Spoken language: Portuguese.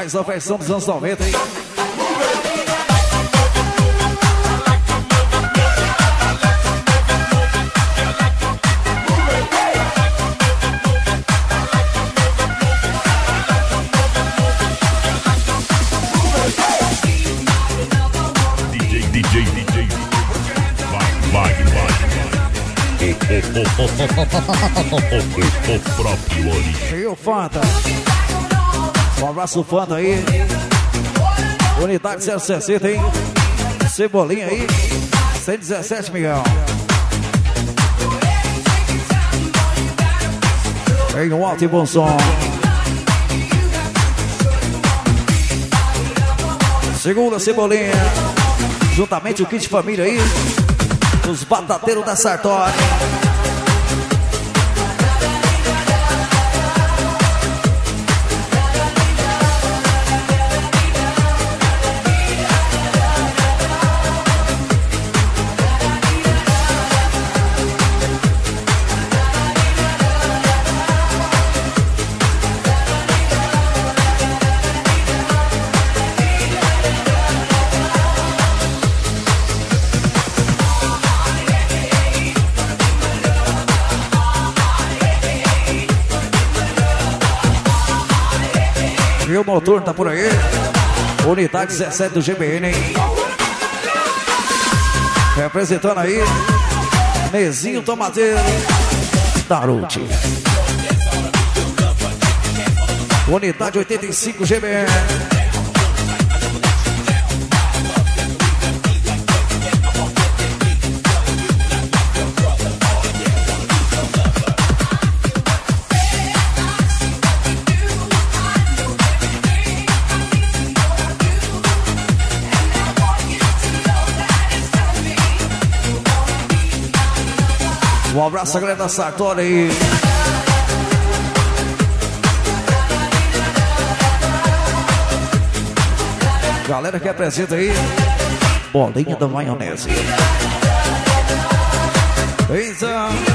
Mais a versão dos anos 90, hein? DJ, DJ, DJ. Vai, vai, vai. O próprio Ori. O Fanta. Um abraço, Fanta aí. Unidade 060, hein? Cebolinha aí. 117, Miguel. Em um alto e bom som. Segunda Cebolinha. Juntamente o kit família aí. Os batateiros da Sartori. Motor tá por aí. Unidade 17 do GBN, hein? Representando aí. Nezinho Tomateiro. Daruti. Unidade 85 GBN. Um abraço da Sartori. Galera que apresenta aí. Bolinha da maionese. Então.